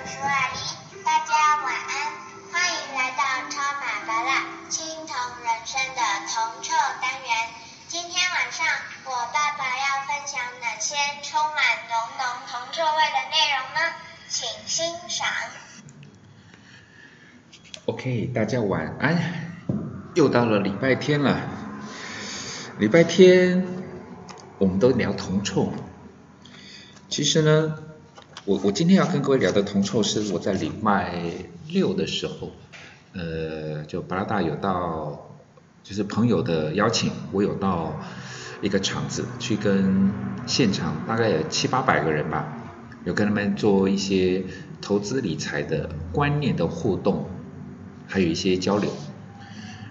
叔叔阿姨，大家晚安，欢迎来到超马巴拉青铜人生的铜臭单元。今天晚上我爸爸要分享哪些充满浓浓铜臭味的内容呢？请欣赏。OK，大家晚安，又到了礼拜天了。礼拜天我们都聊铜臭。其实呢，我我今天要跟各位聊的铜臭是我在礼拜六的时候，呃，就巴拉大有到，就是朋友的邀请，我有到一个场子去跟现场大概有七八百个人吧，有跟他们做一些投资理财的观念的互动，还有一些交流，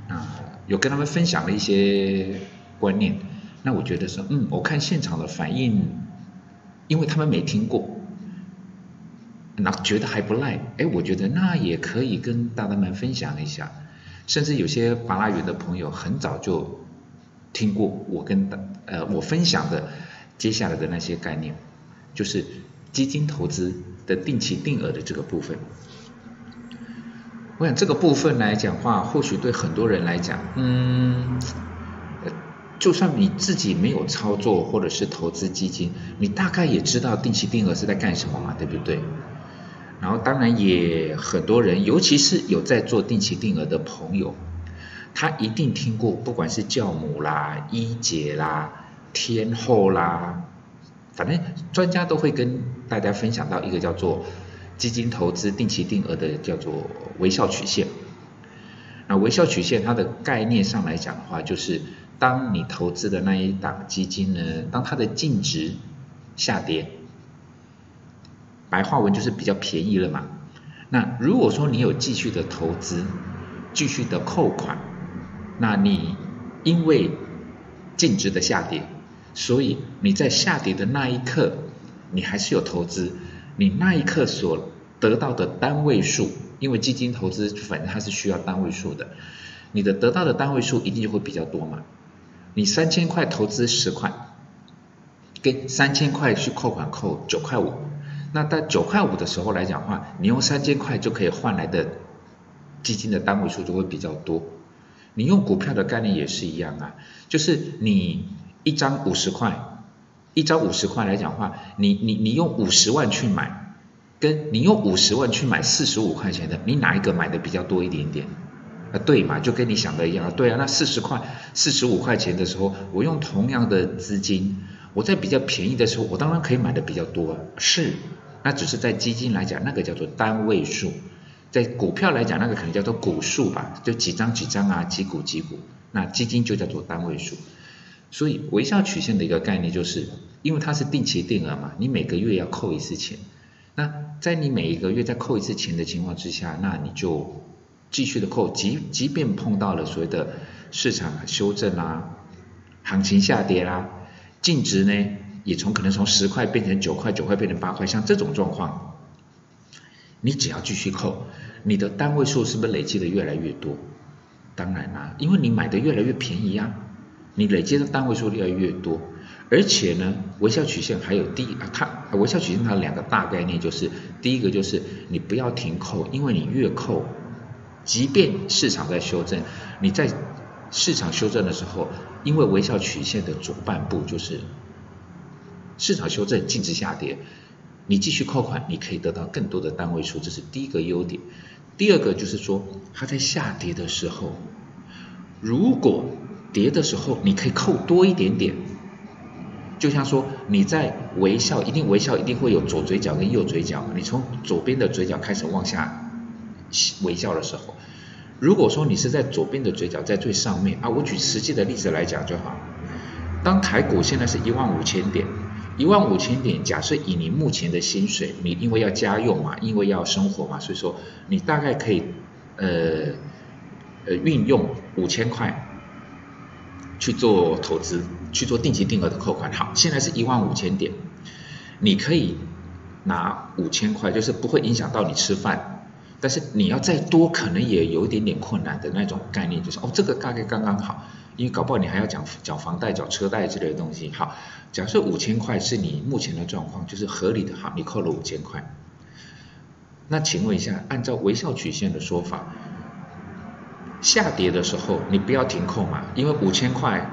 啊，有跟他们分享了一些观念，那我觉得说，嗯，我看现场的反应。因为他们没听过，那觉得还不赖，哎，我觉得那也可以跟大大们分享一下，甚至有些巴拉语的朋友很早就听过我跟呃我分享的接下来的那些概念，就是基金投资的定期定额的这个部分。我想这个部分来讲话，或许对很多人来讲，嗯。就算你自己没有操作或者是投资基金，你大概也知道定期定额是在干什么嘛，对不对？然后当然也很多人，尤其是有在做定期定额的朋友，他一定听过，不管是教母啦、一姐啦、天后啦，反正专家都会跟大家分享到一个叫做基金投资定期定额的叫做微笑曲线。那微笑曲线它的概念上来讲的话，就是。当你投资的那一档基金呢，当它的净值下跌，白话文就是比较便宜了嘛。那如果说你有继续的投资，继续的扣款，那你因为净值的下跌，所以你在下跌的那一刻，你还是有投资，你那一刻所得到的单位数，因为基金投资反正它是需要单位数的，你的得到的单位数一定就会比较多嘛。你三千块投资十块，跟三千块去扣款扣九块五，那在九块五的时候来讲话，你用三千块就可以换来的基金的单位数就会比较多。你用股票的概念也是一样啊，就是你一张五十块，一张五十块来讲话，你你你用五十万去买，跟你用五十万去买四十五块钱的，你哪一个买的比较多一点点？啊，对嘛，就跟你想的一样，对啊，那四十块、四十五块钱的时候，我用同样的资金，我在比较便宜的时候，我当然可以买的比较多。是，那只是在基金来讲，那个叫做单位数；在股票来讲，那个可能叫做股数吧，就几张几张啊，几股几股。那基金就叫做单位数。所以微笑曲线的一个概念就是，因为它是定期定额嘛，你每个月要扣一次钱。那在你每一个月再扣一次钱的情况之下，那你就。继续的扣，即即便碰到了所谓的市场修正啦，行情下跌啦，净值呢也从可能从十块变成九块，九块变成八块，像这种状况，你只要继续扣，你的单位数是不是累积的越来越多？当然啦，因为你买的越来越便宜啊，你累积的单位数越来越多，而且呢，微笑曲线还有第它微笑曲线它两个大概念就是，第一个就是你不要停扣，因为你越扣。即便市场在修正，你在市场修正的时候，因为微笑曲线的左半部就是市场修正，净值下跌，你继续扣款，你可以得到更多的单位数，这是第一个优点。第二个就是说，它在下跌的时候，如果跌的时候，你可以扣多一点点，就像说你在微笑，一定微笑一定会有左嘴角跟右嘴角，你从左边的嘴角开始往下。微笑的时候，如果说你是在左边的嘴角在最上面啊，我举实际的例子来讲就好。当台股现在是一万五千点，一万五千点，假设以你目前的薪水，你因为要家用嘛，因为要生活嘛，所以说你大概可以呃呃运用五千块去做投资，去做定期定额的扣款。好，现在是一万五千点，你可以拿五千块，就是不会影响到你吃饭。但是你要再多，可能也有一点点困难的那种概念，就是哦，这个大概刚刚好，因为搞不好你还要缴缴房贷、缴车贷之类的东西。好，假设五千块是你目前的状况，就是合理的，好，你扣了五千块。那请问一下，按照微笑曲线的说法，下跌的时候你不要停扣嘛，因为五千块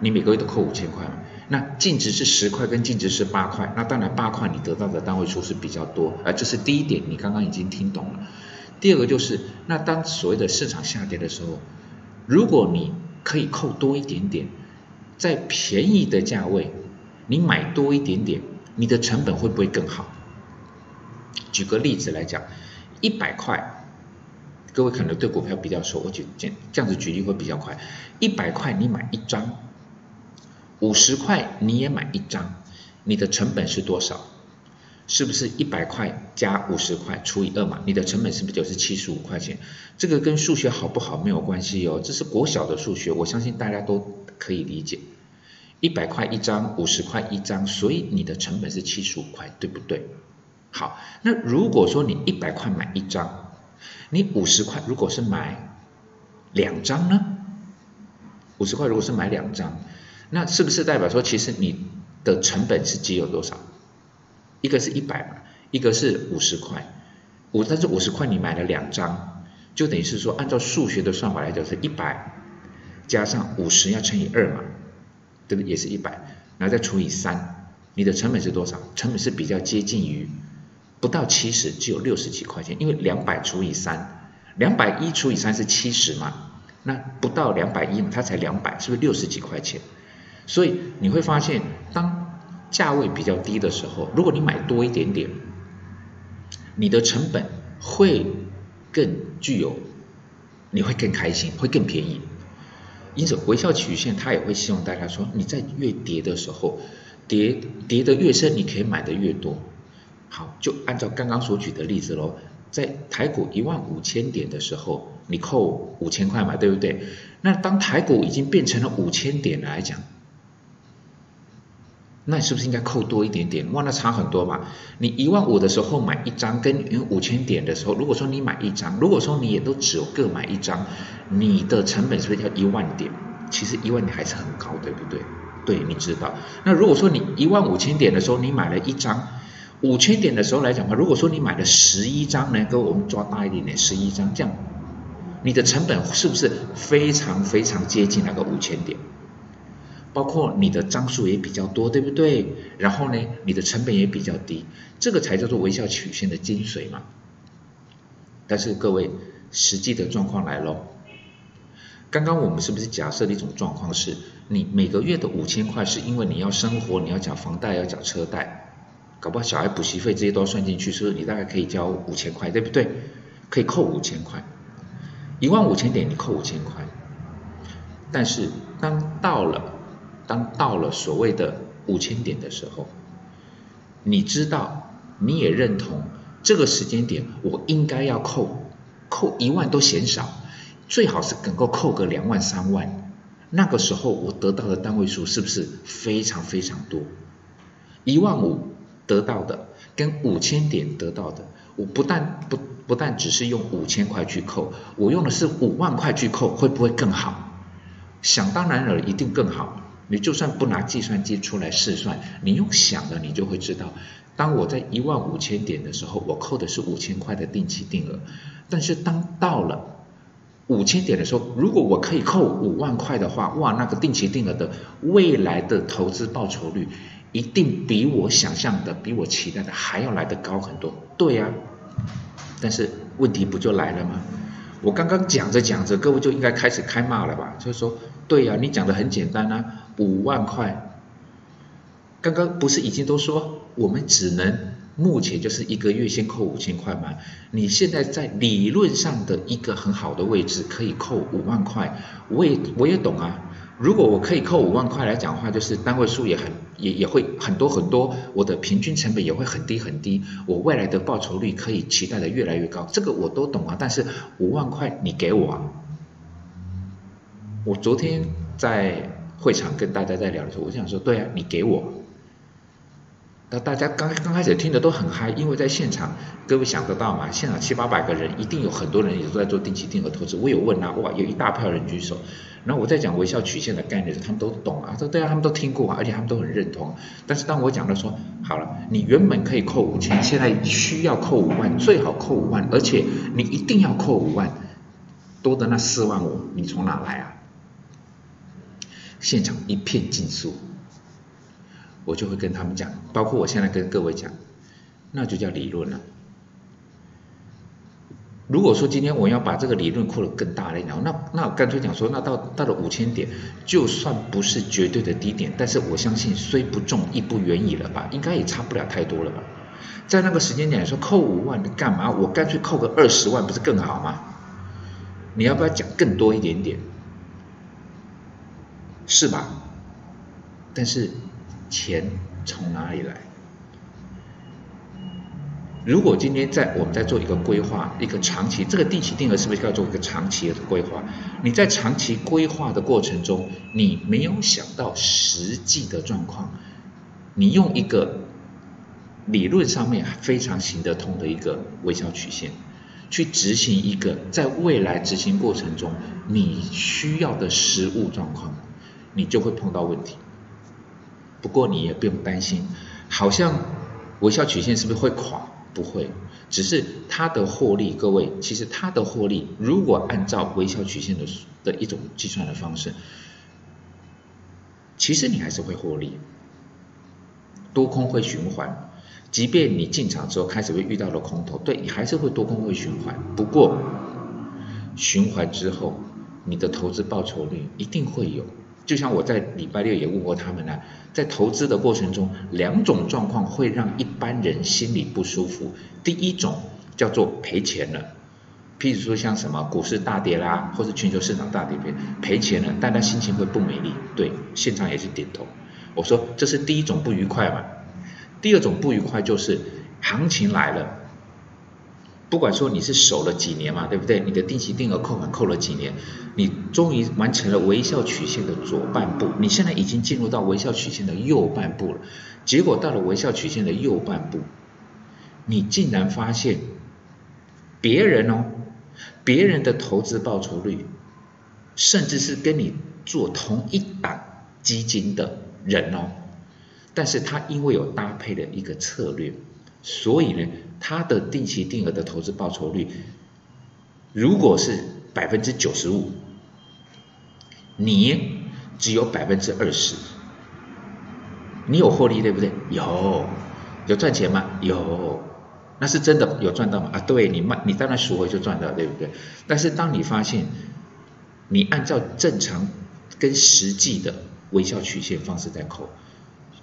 你每个月都扣五千块嘛。那净值是十块跟净值是八块，那当然八块你得到的单位数是比较多，而这是第一点，你刚刚已经听懂了。第二个就是，那当所谓的市场下跌的时候，如果你可以扣多一点点，在便宜的价位，你买多一点点，你的成本会不会更好？举个例子来讲，一百块，各位可能对股票比较熟，我举这这样子举例会比较快。一百块你买一张。五十块你也买一张，你的成本是多少？是不是一百块加五十块除以二嘛？你的成本是不是就是七十五块钱？这个跟数学好不好没有关系哦，这是国小的数学，我相信大家都可以理解。一百块一张，五十块一张，所以你的成本是七十五块，对不对？好，那如果说你一百块买一张，你五十块如果是买两张呢？五十块如果是买两张？那是不是代表说，其实你的成本是只有多少？一个是一百嘛，一个是五十块，五但是五十块你买了两张，就等于是说，按照数学的算法来讲是一百加上五十要乘以二嘛，对不对？也是一百，然后再除以三，你的成本是多少？成本是比较接近于不到七十，只有六十几块钱，因为两百除以三，两百一除以三是七十嘛，那不到两百一嘛，它才两百，是不是六十几块钱？所以你会发现，当价位比较低的时候，如果你买多一点点，你的成本会更具有，你会更开心，会更便宜。因此，微笑曲线它也会希望大家说，你在越跌的时候，跌跌得越深，你可以买的越多。好，就按照刚刚所举的例子喽，在台股一万五千点的时候，你扣五千块嘛，对不对？那当台股已经变成了五千点来讲，那是不是应该扣多一点点？哇，那差很多嘛！你一万五的时候买一张，跟五千点的时候，如果说你买一张，如果说你也都只有各买一张，你的成本是不是要一万点？其实一万点还是很高，对不对？对，你知道。那如果说你一万五千点的时候，你买了一张，五千点的时候来讲话，如果说你买了十一张呢，跟我们抓大一点点，十一张这样，你的成本是不是非常非常接近那个五千点？包括你的张数也比较多，对不对？然后呢，你的成本也比较低，这个才叫做微笑曲线的精髓嘛。但是各位，实际的状况来喽。刚刚我们是不是假设的一种状况是，你每个月的五千块是因为你要生活，你要缴房贷，要缴车贷，搞不好小孩补习费这些都要算进去，所以你大概可以交五千块，对不对？可以扣五千块，一万五千点你扣五千块。但是当到了当到了所谓的五千点的时候，你知道，你也认同这个时间点，我应该要扣，扣一万都嫌少，最好是能够扣个两万三万。那个时候我得到的单位数是不是非常非常多？一万五得到的跟五千点得到的，我不但不不但只是用五千块去扣，我用的是五万块去扣，会不会更好？想当然了，一定更好。你就算不拿计算机出来试算，你用想的，你就会知道，当我在一万五千点的时候，我扣的是五千块的定期定额。但是当到了五千点的时候，如果我可以扣五万块的话，哇，那个定期定额的未来的投资报酬率，一定比我想象的、比我期待的还要来得高很多。对呀，但是问题不就来了吗？我刚刚讲着讲着，各位就应该开始开骂了吧？就是说，对呀，你讲的很简单啊。五万块，刚刚不是已经都说我们只能目前就是一个月先扣五千块吗？你现在在理论上的一个很好的位置可以扣五万块，我也我也懂啊。如果我可以扣五万块来讲话，就是单位数也很也也会很多很多，我的平均成本也会很低很低，我未来的报酬率可以期待的越来越高，这个我都懂啊。但是五万块你给我啊，我昨天在。会场跟大家在聊的时候，我想说，对啊，你给我，那大家刚刚开始听的都很嗨，因为在现场，各位想得到嘛？现场七八百个人，一定有很多人也都在做定期定额投资。我有问啊，哇，有一大票人举手。然后我在讲微笑曲线的概念，他们都懂啊，说对啊，他们都听过啊，而且他们都很认同。但是当我讲到说，好了，你原本可以扣五千，现在需要扣五万，最好扣五万，而且你一定要扣五万，多的那四万五，你从哪来啊？现场一片尽肃。我就会跟他们讲，包括我现在跟各位讲，那就叫理论了。如果说今天我要把这个理论扩得更大了，那那我干脆讲说，那到到了五千点，就算不是绝对的低点，但是我相信虽不中亦不远矣了吧，应该也差不了太多了吧。在那个时间点说扣五万，你干嘛？我干脆扣个二十万，不是更好吗？你要不要讲更多一点点？是吧？但是。钱从哪里来？如果今天在我们在做一个规划，一个长期，这个定期定额是不是要做一个长期的规划？你在长期规划的过程中，你没有想到实际的状况，你用一个理论上面非常行得通的一个微笑曲线，去执行一个在未来执行过程中你需要的实物状况，你就会碰到问题。不过你也不用担心，好像微笑曲线是不是会垮？不会，只是它的获利，各位，其实它的获利，如果按照微笑曲线的的一种计算的方式，其实你还是会获利，多空会循环，即便你进场之后开始会遇到了空头，对你还是会多空会循环。不过循环之后，你的投资报酬率一定会有。就像我在礼拜六也问过他们呢，在投资的过程中，两种状况会让一般人心里不舒服。第一种叫做赔钱了，譬如说像什么股市大跌啦，或者全球市场大跌赔赔钱了，大家心情会不美丽。对，现场也是点头。我说这是第一种不愉快嘛。第二种不愉快就是行情来了。不管说你是守了几年嘛，对不对？你的定期定额扣款扣了几年，你终于完成了微笑曲线的左半部，你现在已经进入到微笑曲线的右半部了。结果到了微笑曲线的右半部，你竟然发现别人哦，别人的投资报酬率，甚至是跟你做同一档基金的人哦，但是他因为有搭配的一个策略。所以呢，它的定期定额的投资报酬率，如果是百分之九十五，你只有百分之二十，你有获利对不对？有，有赚钱吗？有，那是真的有赚到吗？啊，对你卖，你当然赎回就赚到，对不对？但是当你发现，你按照正常跟实际的微笑曲线方式在扣，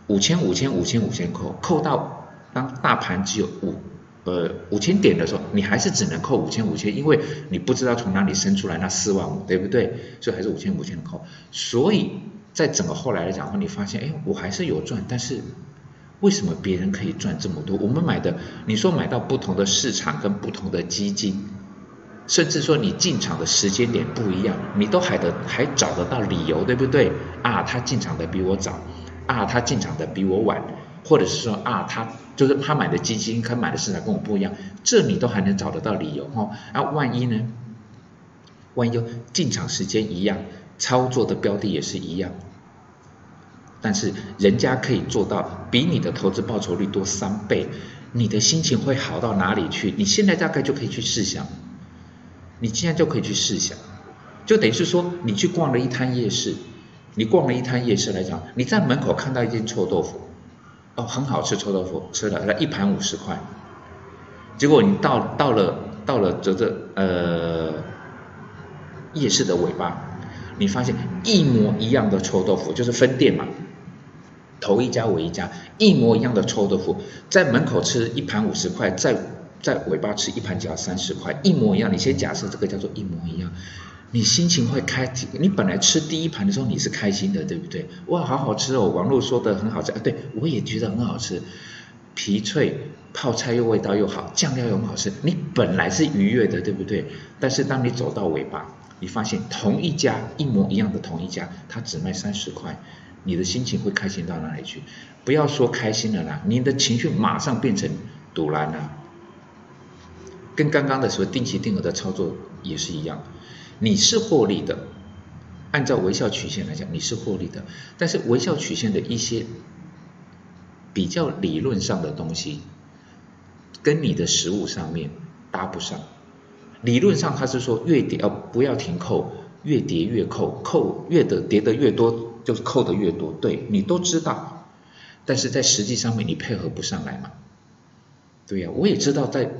五千五千五千五千扣，扣到。当大盘只有五呃五千点的时候，你还是只能扣五千五千，因为你不知道从哪里生出来那四万五，对不对？所以还是五千五千的扣。所以在整个后来来讲话，你发现，哎，我还是有赚，但是为什么别人可以赚这么多？我们买的，你说买到不同的市场跟不同的基金，甚至说你进场的时间点不一样，你都还得还找得到理由，对不对？啊，他进场的比我早，啊，他进场的比我晚。或者是说啊，他就是他买的基金，他买的市场跟我不一样，这你都还能找得到理由哈。啊，万一呢？万一进场时间一样，操作的标的也是一样，但是人家可以做到比你的投资报酬率多三倍，你的心情会好到哪里去？你现在大概就可以去试想，你现在就可以去试想，就等于是说你去逛了一摊夜市，你逛了一摊夜市来讲，你在门口看到一间臭豆腐。哦，很好吃臭豆腐，吃了，那一盘五十块。结果你到到了到了这这呃夜市的尾巴，你发现一模一样的臭豆腐，就是分店嘛，头一家尾一家，一模一样的臭豆腐，在门口吃一盘五十块，在在尾巴吃一盘只要三十块，一模一样。你先假设这个叫做一模一样。你心情会开，你本来吃第一盘的时候你是开心的，对不对？哇，好好吃哦！网络说的很好吃啊，对我也觉得很好吃，皮脆，泡菜又味道又好，酱料又很好吃，你本来是愉悦的，对不对？但是当你走到尾巴，你发现同一家一模一样的同一家，它只卖三十块，你的心情会开心到哪里去？不要说开心了啦，你的情绪马上变成堵拦了。跟刚刚的时候定期定额的操作也是一样，你是获利的，按照微笑曲线来讲，你是获利的，但是微笑曲线的一些比较理论上的东西，跟你的实物上面搭不上。理论上它是说越跌哦不要停扣，越跌越扣，扣越的跌的越多就是扣的越多，对你都知道，但是在实际上面你配合不上来嘛？对呀，我也知道在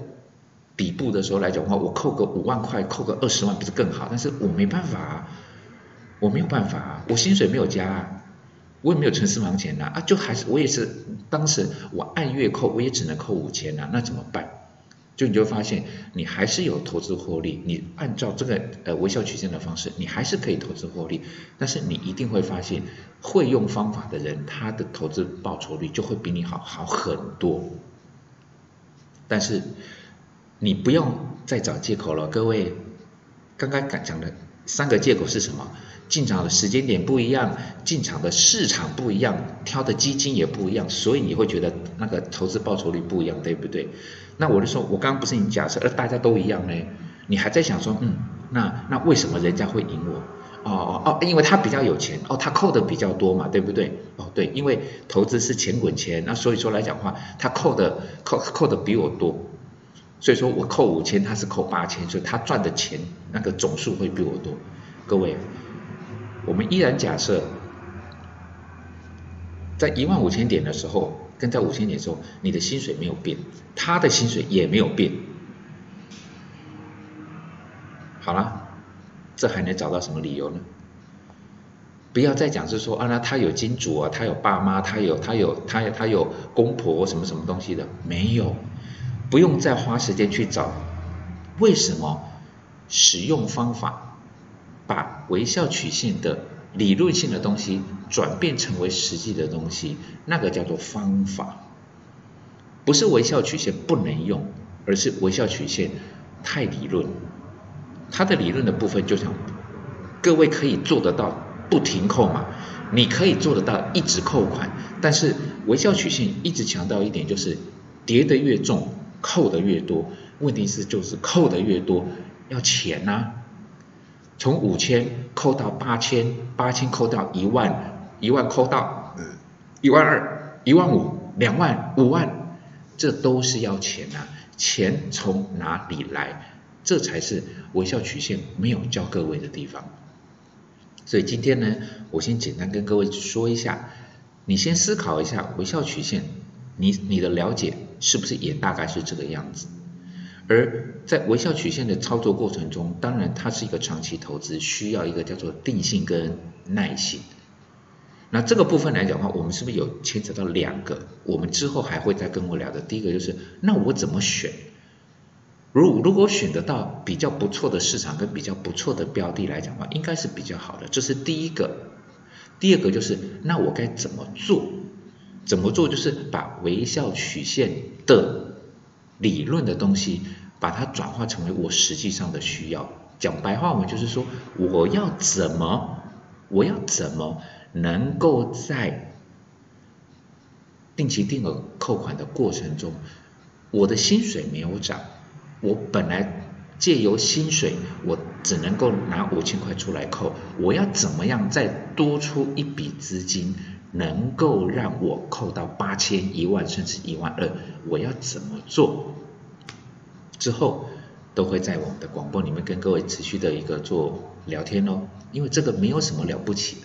底部的时候来讲的话，我扣个五万块，扣个二十万不是更好？但是我没办法啊，我没有办法啊，我薪水没有加啊，我也没有存私房钱呐啊，就还是我也是当时我按月扣，我也只能扣五千呐，那怎么办？就你就发现，你还是有投资获利，你按照这个呃微笑曲线的方式，你还是可以投资获利。但是你一定会发现，会用方法的人，他的投资报酬率就会比你好好很多。但是你不用再找借口了，各位，刚刚讲的三个借口是什么？进场的时间点不一样，进场的市场不一样，挑的基金也不一样，所以你会觉得那个投资报酬率不一样，对不对？那我就说，我刚刚不是你假设，而大家都一样呢？你还在想说，嗯，那那为什么人家会赢我？哦哦哦，因为他比较有钱，哦，他扣的比较多嘛，对不对？哦，对，因为投资是钱滚钱，那所以说来讲话，他扣的扣扣的比我多，所以说我扣五千，他是扣八千，所以他赚的钱那个总数会比我多。各位，我们依然假设，在一万五千点的时候。跟在五千点时候，你的薪水没有变，他的薪水也没有变。好了，这还能找到什么理由呢？不要再讲是说啊，那他有金主啊，他有爸妈，他有他有他有他有公婆什么什么东西的，没有，不用再花时间去找。为什么使用方法把微笑曲线的？理论性的东西转变成为实际的东西，那个叫做方法，不是微笑曲线不能用，而是微笑曲线太理论。它的理论的部分就像各位可以做得到不停扣嘛，你可以做得到一直扣款，但是微笑曲线一直强调一点就是叠的越重扣的越多，问题是就是扣的越多要钱呐。从五千扣到八千，八千扣到一万，一万扣到嗯一万二，一万五，两万，五万，这都是要钱啊！钱从哪里来？这才是微笑曲线没有教各位的地方。所以今天呢，我先简单跟各位说一下，你先思考一下微笑曲线，你你的了解是不是也大概是这个样子？而在微笑曲线的操作过程中，当然它是一个长期投资，需要一个叫做定性跟耐性。那这个部分来讲的话，我们是不是有牵扯到两个？我们之后还会再跟我聊的。第一个就是，那我怎么选？如如果选得到比较不错的市场跟比较不错的标的来讲的话，应该是比较好的。这是第一个。第二个就是，那我该怎么做？怎么做？就是把微笑曲线的理论的东西。把它转化成为我实际上的需要，讲白话文就是说，我要怎么，我要怎么能够在定期定额扣款的过程中，我的薪水没有涨，我本来借由薪水，我只能够拿五千块出来扣，我要怎么样再多出一笔资金，能够让我扣到八千、一万甚至一万二，我要怎么做？之后都会在我们的广播里面跟各位持续的一个做聊天哦，因为这个没有什么了不起，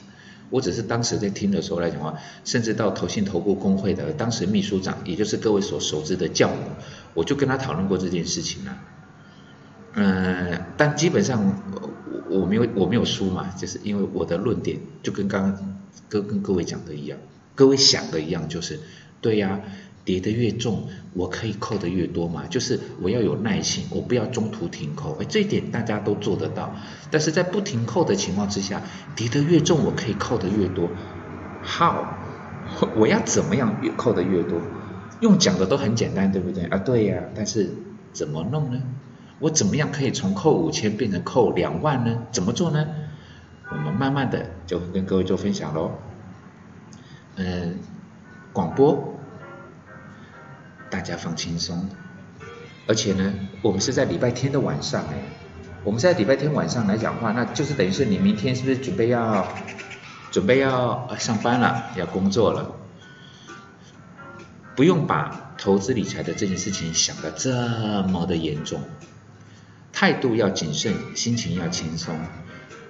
我只是当时在听的时候来讲话，甚至到投信投顾工会的当时秘书长，也就是各位所熟知的教母，我就跟他讨论过这件事情了。嗯，但基本上我我没有我没有输嘛，就是因为我的论点就跟刚刚跟跟各位讲的一样，各位想的一样，就是对呀。跌得越重，我可以扣得越多嘛？就是我要有耐心，我不要中途停扣。哎，这一点大家都做得到。但是在不停扣的情况之下，跌得越重，我可以扣得越多。How？我要怎么样越扣得越多？用讲的都很简单，对不对？啊，对呀。但是怎么弄呢？我怎么样可以从扣五千变成扣两万呢？怎么做呢？慢慢的就会跟各位做分享喽。嗯广播，大家放轻松。而且呢，我们是在礼拜天的晚上哎，我们在礼拜天晚上来讲话，那就是等于是你明天是不是准备要准备要上班了，要工作了？不用把投资理财的这件事情想得这么的严重，态度要谨慎，心情要轻松。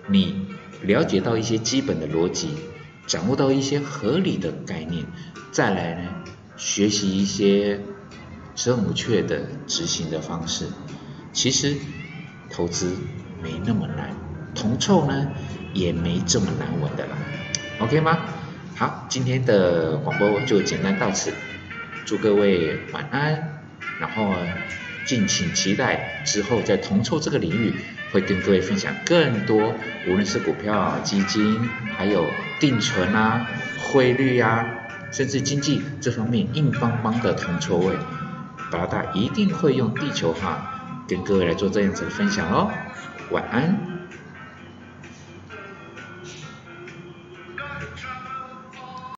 你了解到一些基本的逻辑，掌握到一些合理的概念，再来呢，学习一些正确的执行的方式。其实投资没那么难，铜臭呢也没这么难闻的啦。OK 吗？好，今天的广播就简单到此。祝各位晚安，然后敬请期待之后在铜臭这个领域会跟各位分享更多，无论是股票、基金，还有定存啊、汇率啊，甚至经济这方面硬邦邦的铜臭味，达达一定会用地球哈跟各位来做这样子的分享哦。晚安。